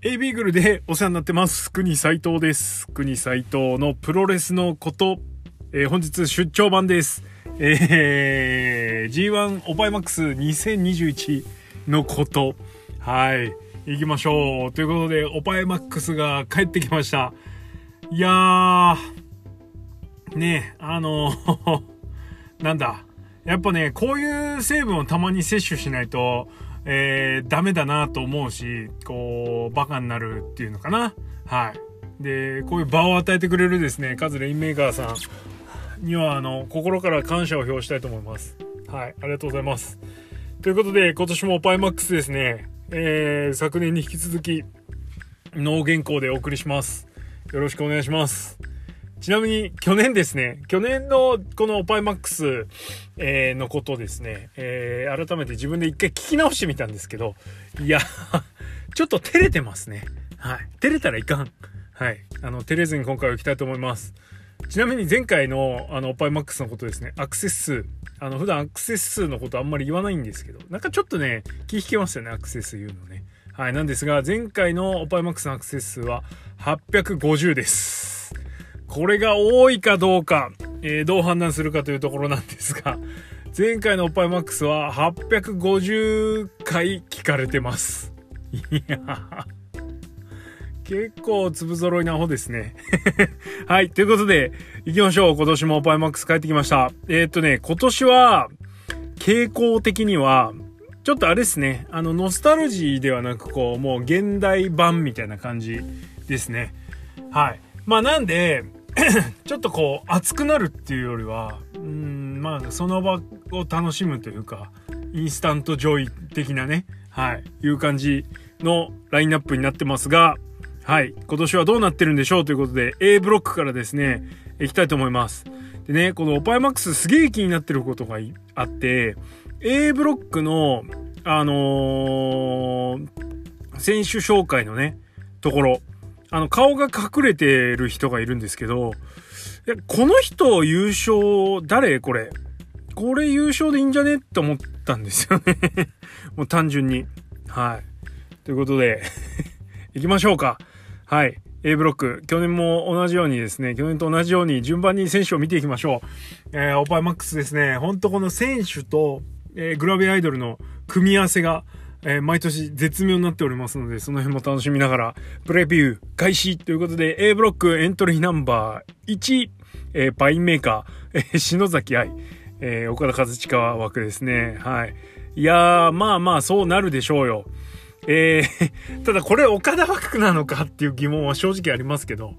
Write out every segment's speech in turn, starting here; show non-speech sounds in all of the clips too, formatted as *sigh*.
A ビーグルでお世話になってます。国斉藤です。国斉藤のプロレスのこと、えー本日出張版です。えー G1 オパイマックス2021のこと。はい。行きましょう。ということで、オパイマックスが帰ってきました。いやー、ねあの *laughs* なんだ。やっぱね、こういう成分をたまに摂取しないと、えー、ダメだなと思うし、こう、バカになるっていうのかな。はい。で、こういう場を与えてくれるですね、カズレインメーカーさんには、あの、心から感謝を表したいと思います。はい。ありがとうございます。ということで、今年もパイマックスですね、えー、昨年に引き続き、脳原稿でお送りします。よろしくお願いします。ちなみに去年ですね、去年のこのオパイマックス、えーのことですね、えー改めて自分で一回聞き直してみたんですけど、いや、*laughs* ちょっと照れてますね。はい。照れたらいかん。はい。あの、照れずに今回は行きたいと思います。ちなみに前回のあの、オパイマックスのことですね、アクセス数。あの、普段アクセス数のことあんまり言わないんですけど、なんかちょっとね、気引けますよね、アクセス言うのね。はい。なんですが、前回のオパイマックスのアクセス数は850です。これが多いかどうか、えーどう判断するかというところなんですが、前回のおっぱいマックスは850回聞かれてます。いや結構粒揃いな方ですね。*laughs* はい。ということで、行きましょう。今年もおっぱいマックス帰ってきました。えーっとね、今年は、傾向的には、ちょっとあれですね、あの、ノスタルジーではなく、こう、もう現代版みたいな感じですね。はい。まあなんで、*coughs* ちょっとこう、熱くなるっていうよりは、うん、まあその場を楽しむというか、 instant joy 的なね、はい、いう感じのラインナップになってますが、はい、今年はどうなってるんでしょうということで、A ブロックからですね、いきたいと思います。でね、このオパイマックスすげえ気になってることがあって、A ブロックの、あのー選手紹介のね、ところ、あの、顔が隠れてる人がいるんですけど、いや、この人優勝、誰？これ。これ優勝でいいんじゃね？って思ったんですよね。*laughs* もう単純に。はい。ということで、*laughs* 行きましょうか。はい。A ブロック。去年も同じようにですね、去年と同じように順番に選手を見ていきましょう。えー、オパイマックスですね。ほんとこの選手と、えーグラビアアイドルの組み合わせが、えー毎年絶妙になっておりますので、その辺も楽しみながら、プレビュー開始ということで、A ブロックエントリーナンバー1、えーパインメーカー、えー篠崎愛、えー岡田和親枠ですね。はい。いやー、まあまあ、そうなるでしょうよ。えー *laughs* ただこれ岡田枠なのかっていう疑問は正直ありますけど、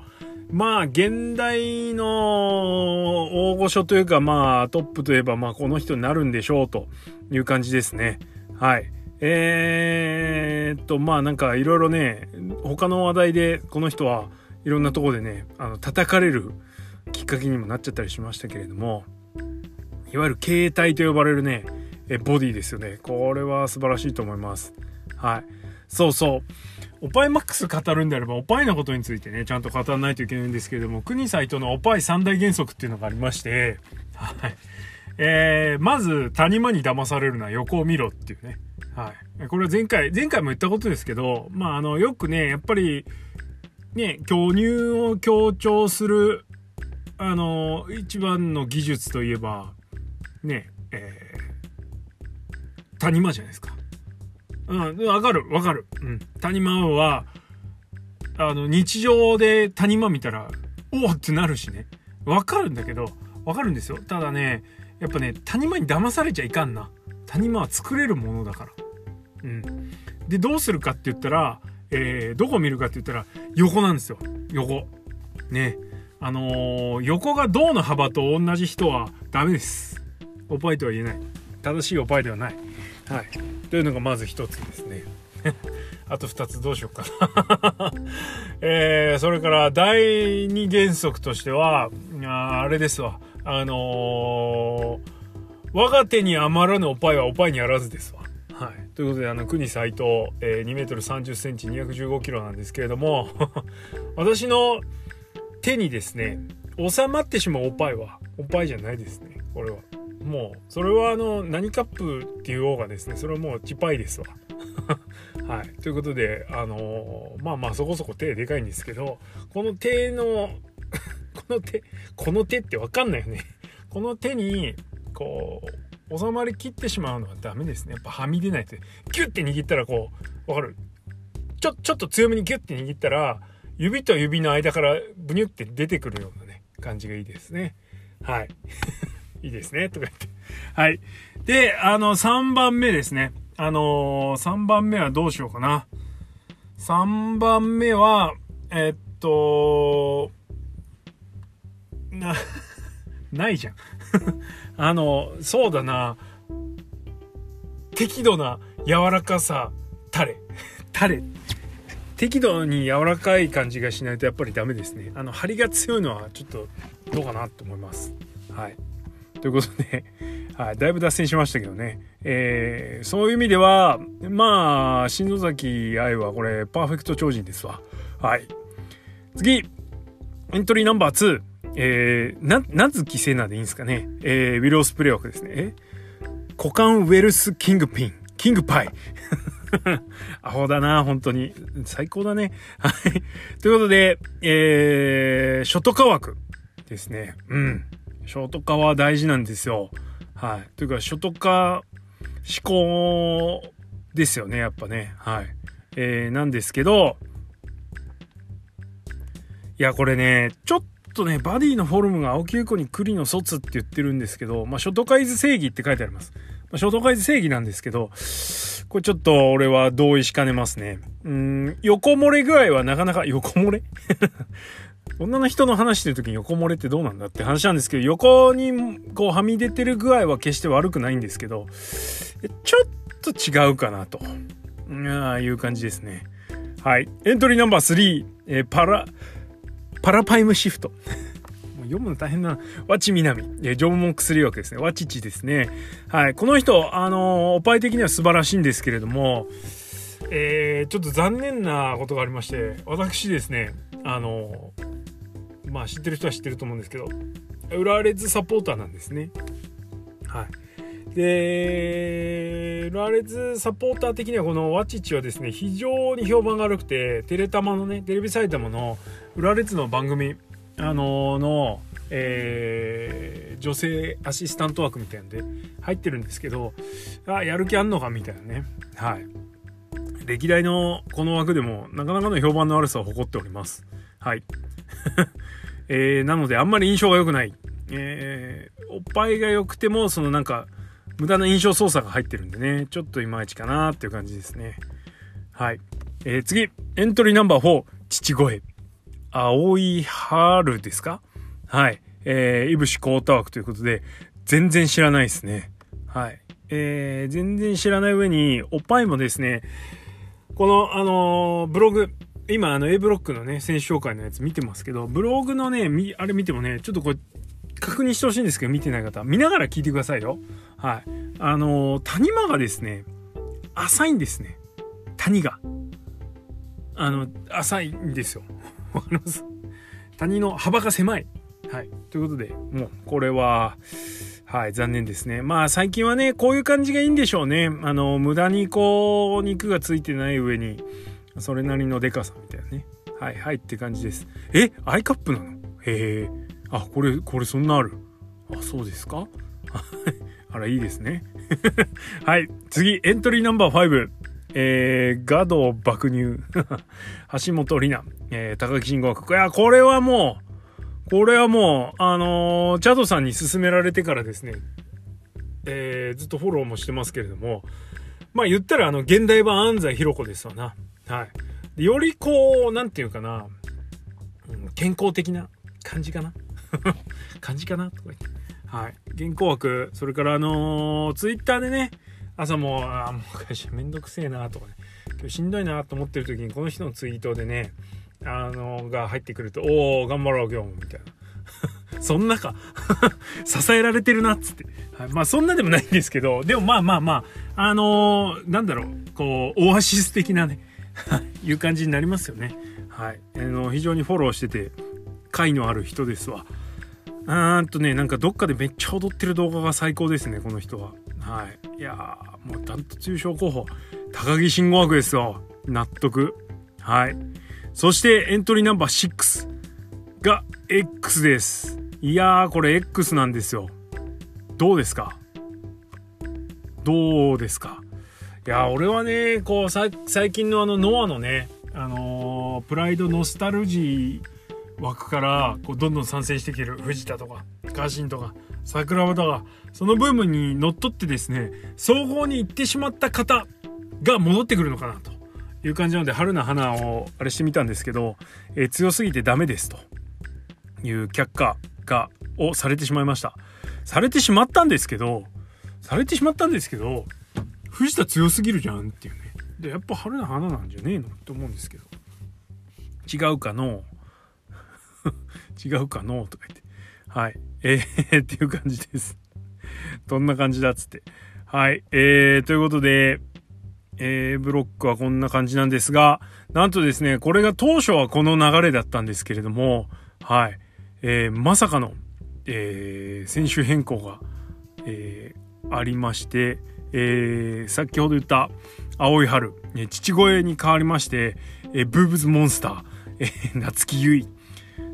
まあ、現代の大御所というか、まあ、トップといえば、まあ、この人になるんでしょうという感じですね。はい。えーっと、まあ、なんか、いろいろね、他の話題で、この人はいろんなとこでね、あの、叩かれるきっかけにもなっちゃったりしましたけれども、いわゆる形態と呼ばれるね、えボディですよね。これは素晴らしいと思います。はい。そうそう。オパイマックス語るんであれば、オパイのことについてね、ちゃんと語らないといけないんですけれども、国サイトのオパイ三大原則っていうのがありまして、はい。えー、まず、谷間に騙されるのは横を見ろっていうね。はい。これは前回、前回も言ったことですけど、まあ、あの、よくね、やっぱり、ね、巨乳を強調する、あの、一番の技術といえば、ね、えー、谷間じゃないですか。うん、わかる、わかる。うん。谷間は、あの、日常で谷間見たら、おおってなるしね。わかるんだけど、わかるんですよ。ただね、やっぱね、谷間に騙されちゃいかんな。谷間は作れるものだから。うん。で、どうするかって言ったら、えー、どこを見るかって言ったら、横なんですよ。横。ね。あのー横が銅の幅と同じ人はダメです。オパイとは言えない。正しいオパイではない。はい。というのがまず一つですね。*laughs* あと二つどうしようかな。*laughs* えー、それから第二原則としては、あーあれですわ。あのー我が手に余らぬおパイはおパイにあらずですわ。はい。ということで、あの、国斎藤、えー、2メートル30センチ215キロなんですけれども、*laughs* 私の手にですね、収まってしまうおパイは、おパイじゃないですね。これは。もう、それはあの、何カップっていう方がですね、それはもうチパイですわ。*laughs* はい。ということで、あのーまあまあそこそこ手でかいんですけど、この手の、*laughs* この手、この手ってわかんないよね。この手に、こう、収まりきってしまうのはダメですね。やっぱはみ出ないと。ギュッて握ったらこう、わかる？ちょ、ちょっと強めにギュッて握ったら、指と指の間からブニュって出てくるようなね、感じがいいですね。はい。*laughs* いいですね。とか言って。はい。で、あの、3番目ですね。あのー、3番目はどうしようかな。3番目は、えっと、な、*laughs* ないじゃん。*laughs* あの、そうだな。適度な柔らかさ、タレ。*laughs* タレ。適度に柔らかい感じがしないとやっぱりダメですね。あの、張りが強いのはちょっとどうかなと思います。はい。ということで、*laughs* はい、だいぶ脱線しましたけどね。えー、そういう意味では、まあ、篠崎愛はこれ、パーフェクト超人ですわ。はい。次、エントリーナンバー2。えー、な、なずきせなでいいんですかね。えー、ウィロースプレー枠ですね。え？股間ウェルスキングピン。キングパイ。*laughs* アホだな、本当に。最高だね。はい。ということで、えー、ショットカ枠ですね。うん。ショートカは大事なんですよ。はい。というか、ショートカ思考ですよね、やっぱね。はい。えー、なんですけど、いや、これね、ちょっとね、バディのフォルムが青木優子に栗の卒って言ってるんですけど、まあ、ショートカイズ正義って書いてあります。まあ、ショートカイズ正義なんですけど、これちょっと俺は同意しかねますね。うん、横漏れ具合はなかなか、横漏れ？*laughs* 女の人の話してる時に横漏れってどうなんだって話なんですけど、横にこうはみ出てる具合は決して悪くないんですけど、ちょっと違うかなと。あいう感じですね。はい。エントリーナンバー3、えー、パラ、パラパイムシフト。読むの大変な。ワチミナミ。えジョブモンク3枠ですね。ワチチですね。はい。この人、あの、おっぱい的には素晴らしいんですけれども、えー、ちょっと残念なことがありまして、私ですね、あの、まあ知ってる人は知ってると思うんですけど、浦和レッズサポーターなんですね。はい。で、浦和レッズサポーター的にはこのワチチはですね、非常に評判が悪くて、テレタマのね、テレビ埼玉の浦和レッズの番組、あのー、の、えー、女性アシスタント枠みたいなんで入ってるんですけど、あ、やる気あんのかみたいなね。はい。歴代のこの枠でもなかなかの評判の悪さを誇っております。はい。*laughs* えー、なのであんまり印象が良くない。えー、おっぱいが良くても、そのなんか、無駄な印象操作が入ってるんでね、ちょっといまいちかなっていう感じですね。はい。えー、次、エントリーナンバー4、父声。青い春ですか？はい。えー、いぶしコータ枠ということで、全然知らないですね。はい。えー、全然知らない上に、おっぱいもですね、この、あのー、ブログ、今、あの、A ブロックのね、選手紹介のやつ見てますけど、ブログのね、あれ見てもね、ちょっとこれ、確認してほしいんですけど、見てない方、見ながら聞いてくださいよ。はい。あのー、谷間がですね、浅いんですね。谷が。あの、浅いんですよ。わかります谷の幅が狭い。はい。ということで、もう、これは、はい、残念ですね。まあ、最近はね、こういう感じがいいんでしょうね。あの、無駄にこう、肉がついてない上に、それなりのデカさみたいなね。はい、はいって感じです。えアイカップなの？へえ。あ、これ、これそんなある。あ、そうですか？*laughs* あら、いいですね。*laughs* はい、次、エントリーナンバー5。えー、ガド爆乳。*laughs* 橋本里奈。えー、高木慎吾枠。いや、これはもう、これはもう、あのー、チャドさんに勧められてからですね、えー、ずっとフォローもしてますけれども、まあ言ったらあの、現代版安西弘子ですわな。はい。よりこう、なんていうかな、うん、健康的な感じかな。*laughs* 感じかなとか言って。はい。原稿枠、それからあのー、ツイッターでね、朝も、あ、もう会社めんどくせえなとかね、今日しんどいなと思ってる時にこの人のツイートでね、あの、が入ってくると、おお頑張ろう今日も、みたいな。*laughs* そんなか *laughs* 支えられてるな、っつって。はい、まあ、そんなでもないんですけど、でもまあまあまあ、あのー、なんだろう、こう、オアシス的なね、*laughs* いう感じになりますよね。はい。あの、非常にフォローしてて、会のある人ですわ。うーんとね、なんかどっかでめっちゃ踊ってる動画が最高ですね、この人は。はい。いやー、もうダントツ優勝候補。高木慎吾枠ですよ。納得。はい。そしてエントリーナンバー6が X です。いやー、これ X なんですよ。どうですか？どうですか？いや、俺はね、こう、最近のあの、ノアのね、あのー、プライドノスタルジー枠からこうどんどん参戦してきてる藤田とかガーシンとか桜庭とかそのブームにのっとってですね総合に行ってしまった方が戻ってくるのかなという感じなので春の花をあれしてみたんですけど、えー、強すぎてダメですと。いう却下がをされてしまいました。されてしまったんですけどされてしまったんですけど藤田強すぎるじゃんっていうね。でやっぱ春の花なんじゃねえのって思うんですけど。違うかの *laughs* 違うかのとか言って。はい。えー、*laughs* っていう感じです。どんな感じだっつって。はい。えー、ということで A ブロックはこんな感じなんですがなんとですねこれが当初はこの流れだったんですけれどもはい。えー、まさかの、えー、選手変更が、えー、ありまして、えー、先ほど言った青い春、え父声に変わりまして、えブーブズモンスター、え夏木優衣、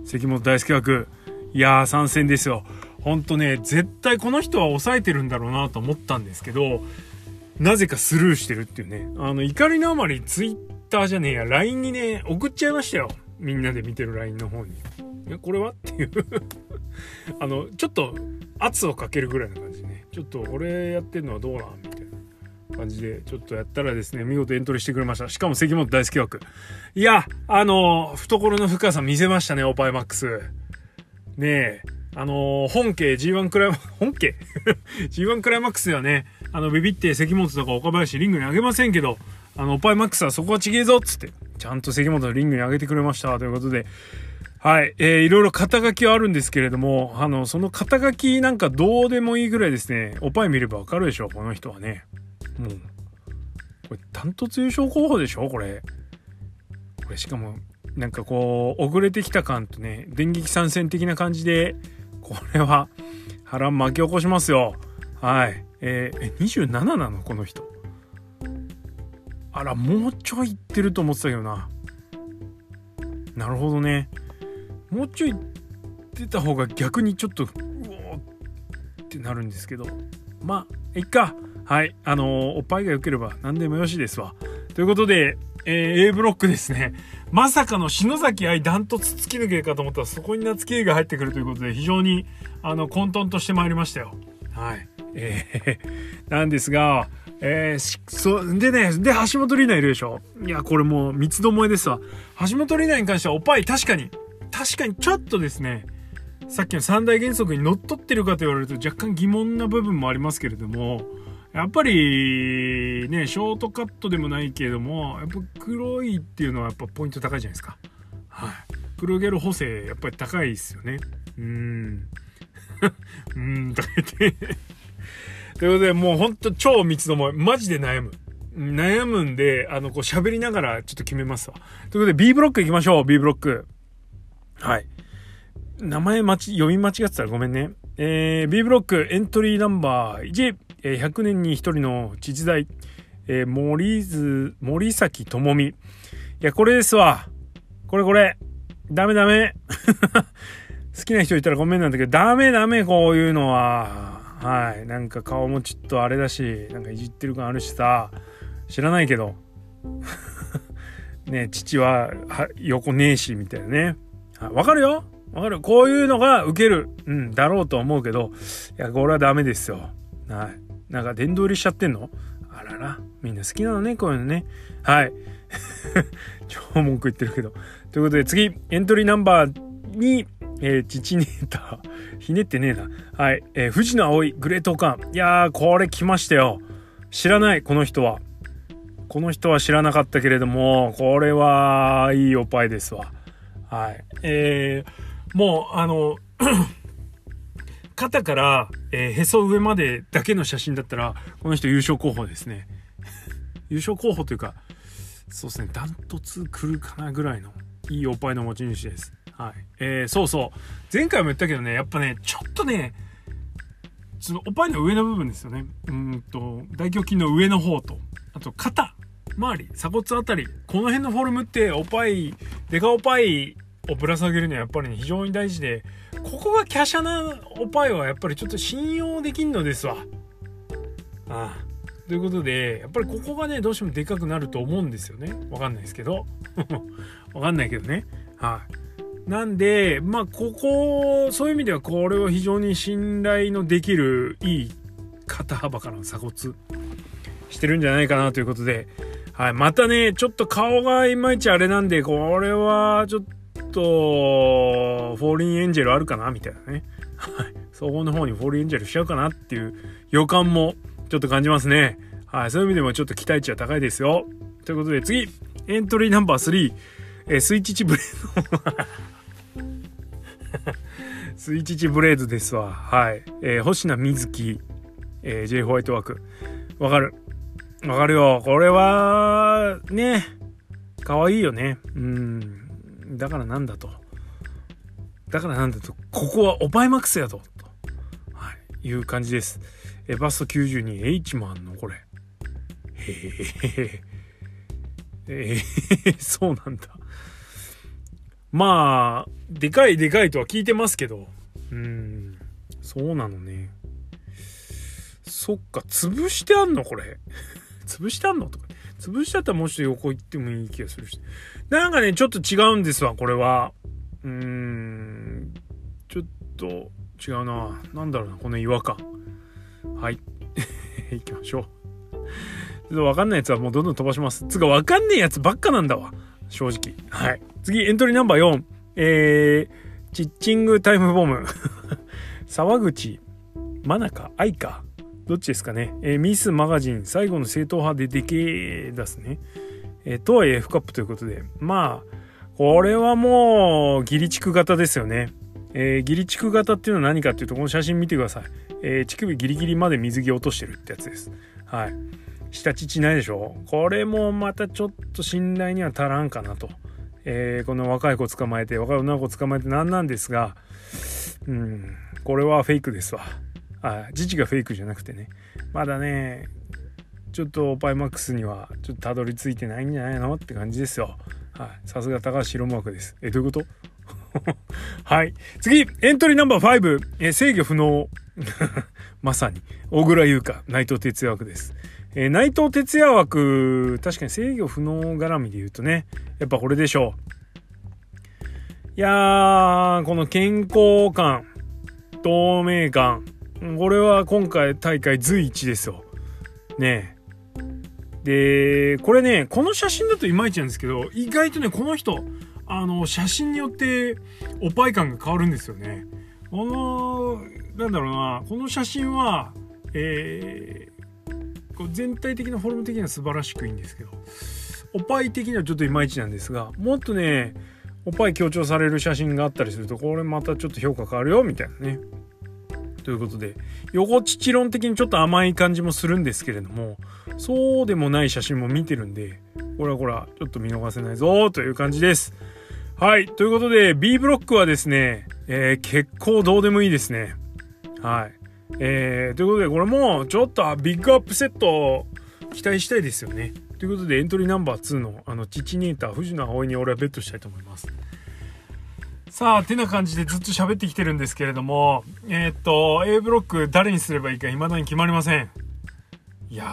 関本大輔枠、いやー参戦ですよ。ほんとね、絶対この人は抑えてるんだろうなと思ったんですけど、なぜかスルーしてるっていうね。あの、怒りのあまりツイッターじゃねえや、LINE にね、送っちゃいましたよ。みんなで見てる LINE の方に。いや、これはっていう *laughs* あの、ちょっと圧をかけるぐらいな感じね。ちょっと俺やってんのはどうなんみたいな。感じで、ちょっとやったらですね、見事エントリーしてくれました。しかも関本大好き枠。いや、あの、懐の深さ見せましたね、オーパイマックス。ねえ、あの、本家 G1 クライマ、*laughs* 本家 *laughs* ?G1 クライマックスではね、あの、ビビって関本とか岡林リングにあげませんけど、あの、オパイマックスはそこはちげえぞっつって、ちゃんと関本のリングに上げてくれました。ということで、はい。えー、いろいろ肩書きはあるんですけれども、あの、その肩書きなんかどうでもいいぐらいですね、おっぱい見ればわかるでしょ、この人はね。もう、これ、ダントツ優勝候補でしょこれ。これ、しかも、なんかこう、遅れてきた感とね、電撃参戦的な感じで、これは、波乱巻き起こしますよ。はい。えー、27なの？この人。あら、もうちょい行ってると思ってたけどな。なるほどね。もうちょい出た方が逆にちょっと、うおってなるんですけど。まあ、いっか。はい。あのー、おっぱいが良ければ何でもよしですわ。ということで、えー、A ブロックですね。まさかの篠崎愛ダントツ突き抜けかと思ったらそこに夏木が入ってくるということで非常にあの混沌としてまいりましたよ。はい。えー、*laughs* なんですが、えー、そ、でね、で、橋本里奈いるでしょ？いや、これもう三つどもえですわ。橋本里奈に関してはおっぱい確かに、確かにちょっとですね、さっきの三大原則にのっとってるかと言われると若干疑問な部分もありますけれども、やっぱりね、ショートカットでもないけれども、やっぱ黒いっていうのはやっぱポイント高いじゃないですか。はい。黒ゲル補正やっぱり高いですよね。うーん。*laughs* うーん、とか言って *laughs* ということで、もうほんと超三つども、マジで悩む。悩むんで、あの、こう喋りながらちょっと決めますわ。ということで B ブロック行きましょう、B ブロック。はい。名前間ち、読み間違ってたらごめんね。えー、B ブロックエントリーナンバー1、えー、100年に1人の父代、えー、森津、森崎智美。いや、これですわ。これこれ。ダメダメ。*laughs* 好きな人いたらごめんなんだけど、ダメダメ、こういうのは。はい。なんか顔もちょっとあれだし、なんかいじってる感あるしさ、知らないけど。*laughs* ね、父はは横ねえし、みたいなね。わかるよわかる？こういうのが受ける、うん、だろうと思うけど、いや、これはダメですよ。はい。なんか殿堂入りしちゃってんの？あらら。みんな好きなのね、こういうのね。はい。*laughs* 超文句言ってるけど。ということで次、エントリーナンバー2、えー、父ネータ。ひねってねえな。はい。えー、藤野葵、グレートカン。いやー、これ来ましたよ。知らない、この人は。この人は知らなかったけれども、これはいいおっぱいですわ。はい。えー、もう、あの、肩から、えー、へそ上までだけの写真だったら、この人優勝候補ですね。*laughs* 優勝候補というか、そうですね、ダントツ来るかなぐらいのいいおっぱいの持ち主です。はい。えー、そうそう。前回も言ったけどね、やっぱね、ちょっとね、そのおっぱいの上の部分ですよね。うんと、大胸筋の上の方と、あと肩周り、鎖骨あたり、この辺のフォルムっておっぱい、デカおっぱいをぶら下げるにはやっぱり、非常に大事で、ここが華奢なおっぱいはやっぱりちょっと信用できんのですわ。ああ。ということで、やっぱりここがね、どうしてもでかくなると思うんですよね。わかんないですけど。*laughs* わかんないけどね。はい。なんで、まあ、ここ、そういう意味ではこれは非常に信頼のできるいい肩幅からの鎖骨してるんじゃないかなということで、はい。またね、ちょっと顔がいまいちあれなんで、これはちょっと、フォーリンエンジェルあるかな？みたいなね。はい。総合の方にフォーリンエンジェルしちゃうかなっていう予感もちょっと感じますね。はい。そういう意味でもちょっと期待値は高いですよ。ということで次、エントリーナンバー3、えー、スイッチチブレード。スイッチチブレードですわ。はい。えー、星名瑞希、えー、J ホワイトワーク。わかる。わかるよ。これは、ね、可愛いよね。うん。だからなんだと。だからなんだと。ここはオパイマックスやと。と、はい、いう感じです。えバスト92 H もあんのこれ。へえ。えー、*laughs* そうなんだ。まあ、でかいでかいとは聞いてますけど。うん。そうなのね。そっか、潰してあんのこれ。*laughs* 潰してあんのとか。潰してあったらもうちょっと横行ってもいい気がするし。なんかね、ちょっと違うんですわ、これは。うーん。ちょっと違うな。なんだろうな、この違和感。はい。*laughs* 行きましょう。ちょっとわかんないやつはもうどんどん飛ばします。つかわかんねえやつばっかなんだわ。正直。はい。次、エントリーナンバー4。えー、チッチングタイムボム。*laughs* 沢口、真中、愛か。どっちですかね。えー、ミスマガジン、最後の正統派ででけ出すね。えー、とはいえ F カップということで。まあ、これはもう、ギリチク型ですよね。えー、ギリチク型っていうのは何かっていうと、この写真見てください。えー、乳首ギリギリまで水着落としてるってやつです。はい。下乳ないでしょ？これもまたちょっと信頼には足らんかなと。えー、この若い子捕まえて、若い女の子捕まえて何なんですが、うん、これはフェイクですわ。あ、自治がフェイクじゃなくてね。まだね、ちょっとパイマックスにはちょっとたどり着いてないんじゃないのって感じですよ。はい。さすが高橋白幕です。え、どういうこと？*laughs* はい。次、エントリーナンバー5、え制御不能。*laughs* まさに、小倉優香、内藤哲也枠です。え、内藤哲也枠、確かに制御不能絡みで言うとね、やっぱこれでしょう。いやー、この健康感、透明感、これは今回大会随一ですよ。ねで、これね、この写真だといまいちなんですけど、意外とね、この人、あの、写真によっておっぱい感が変わるんですよね。この、なんだろうな、この写真は、えー、こう全体的なフォルム的には素晴らしくいいんですけど、おっぱい的にはちょっといまいちなんですが、もっとね、おっぱい強調される写真があったりすると、これまたちょっと評価変わるよ、みたいなね。ということで、横乳論的にちょっと甘い感じもするんですけれども、そうでもない写真も見てるんで、これはこれはちょっと見逃せないぞという感じです。はい。ということで、B ブロックはですね、えー、結構どうでもいいですね。はい。えー、ということで、これもちょっとビッグアップセット期待したいですよね。ということで、エントリーナンバー2の、あの、チチニーター、藤野葵に俺はベットしたいと思います。さあ、てな感じでずっと喋ってきてるんですけれども、えー、っと、A ブロック誰にすればいいか未だに決まりません。いやー。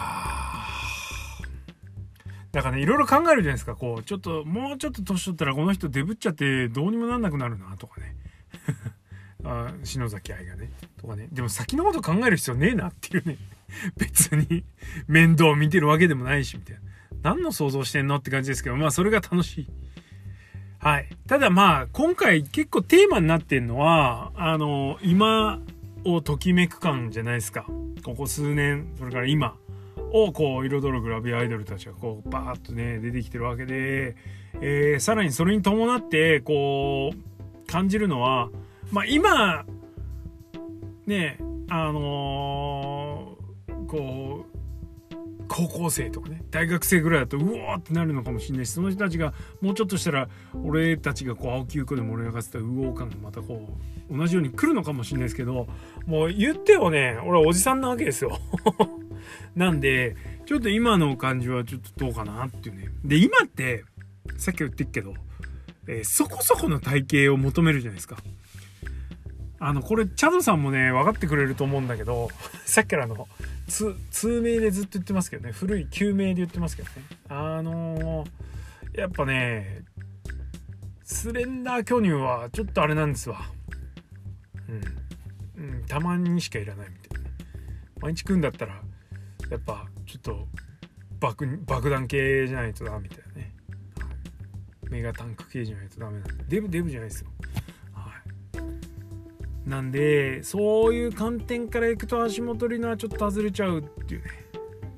だからね、いろいろ考えるじゃないですか。こう、ちょっと、もうちょっと年取ったらこの人デブっちゃってどうにもなんなくなるな、とかね。*laughs* あ篠崎愛がね。とかね。でも先のこと考える必要ねえなっていうね。*laughs* 別に面倒を見てるわけでもないし、みたいな。何の想像してんのって感じですけど、まあそれが楽しい。はい。ただまあ、今回結構テーマになってんのは、あの、今をときめく感じゃないですか。ここ数年、それから今をこう彩るグラビアアイドルたちがこうバーッとね、出てきてるわけで、えー、さらにそれに伴って、こう、感じるのは、まあ今、ね、あのー、こう、高校生とかね大学生ぐらいだとうおーってなるのかもしれないしその人たちがもうちょっとしたら俺たちがこう青木優子で盛り上がってたうおー感がまたこう同じように来るのかもしれないですけどもう言ってよね俺はおじさんなわけですよ。*laughs* なんでちょっと今の感じはちょっとどうかなっていうね。で今ってさっき言ってっけど、えー、そこそこの体型を求めるじゃないですか。あの、これ、チャドさんもね、分かってくれると思うんだけど、*laughs* さっきからの、通、名でずっと言ってますけどね、古い旧名で言ってますけどね。あのー、やっぱね、スレンダー巨乳はちょっとあれなんですわ。うん。うん、たまにしかいらないみたいな。毎日食うんだったら、やっぱ、ちょっと、爆、爆弾系じゃないとダメみたいなね。メガタンク系じゃないとダメなんで。デブ、デブじゃないですよ。なんでそういう観点からいくと足元リナはちょっと外れちゃうっていうね。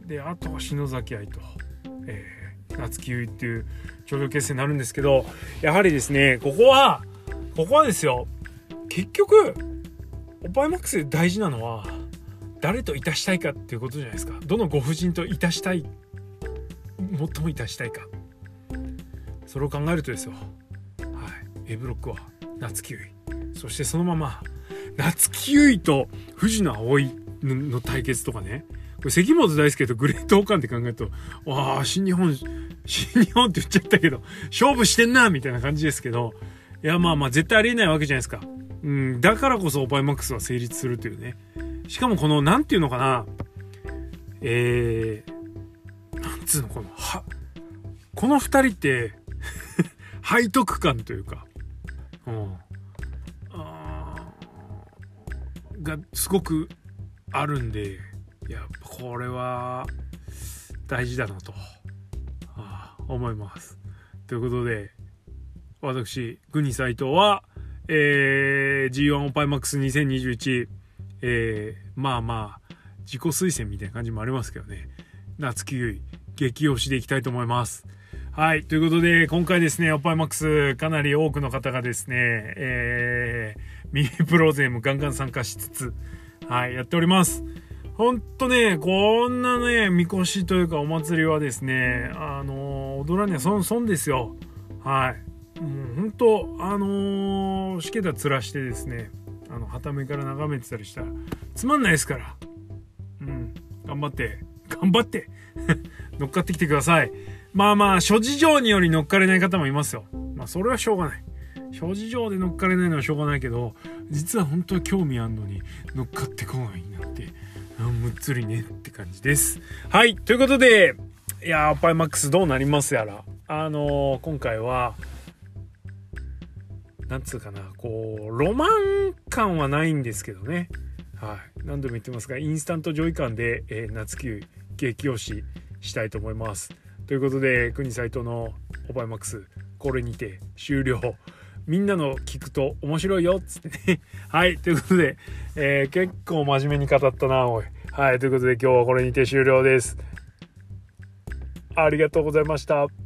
であとは篠崎愛と、えー、夏木優衣っていう頂上決戦になるんですけどやはりですねここはここはですよ。結局おっぱいマックスで大事なのは誰といたしたいかっていうことじゃないですか。どのご婦人といたしたい最もいたしたいか。それを考えるとですよ。はい。A ブロックは夏木優衣。そしてそのまま夏木優衣と藤野葵の対決とかね、これ関本大輔とグレートオカンって考えると、わあ、新日本、新日本って言っちゃったけど、勝負してんなみたいな感じですけど、いや、まあまあ絶対ありえないわけじゃないですか。うん、だからこそオパイマックスは成立するというね。しかもこの、なんていうのかな、えー、なんつうの、この、は、この二人って *laughs* 背徳感というか、うん。がすごくあるんでやっぱこれは大事だなと、はあ、思います。ということで私グニ斎藤は、えー、G1 オパイマックス2021、えー、まあまあ自己推薦みたいな感じもありますけどね夏木優衣激推しでいきたいと思います。はい。ということで、今回ですね、おっぱいマックス、かなり多くの方がですね、えー、ミニプロ勢もガンガン参加しつつ、はい、やっております。ほんとね、こんなね、みこしというかお祭りはですね、あの踊らには損、損ですよ。はい。もうほんと、あのー、しけた面してですね、あの、はためから眺めてたりしたら、つまんないですから。うん。頑張って、頑張って *laughs* 乗っかってきてください。まあまあ、諸事情により乗っかれない方もいますよ。まあ、それはしょうがない。諸事情で乗っかれないのはしょうがないけど、実は本当は興味あんのに乗っかってこないなんて、むっつりねって感じです。はい。ということで、いやー、パイマックスどうなりますやら。あのー、今回は、なんつうかな、こう、ロマン感はないんですけどね。はい。何度も言ってますが、 instant joy 感で、えー、夏休激推ししたいと思います。ということで国斎藤のオパイマックスこれにて終了みんなの聞くと面白いよっつってね。*laughs* はいということで、えー、結構真面目に語ったなおい。はいということで今日はこれにて終了です。ありがとうございました。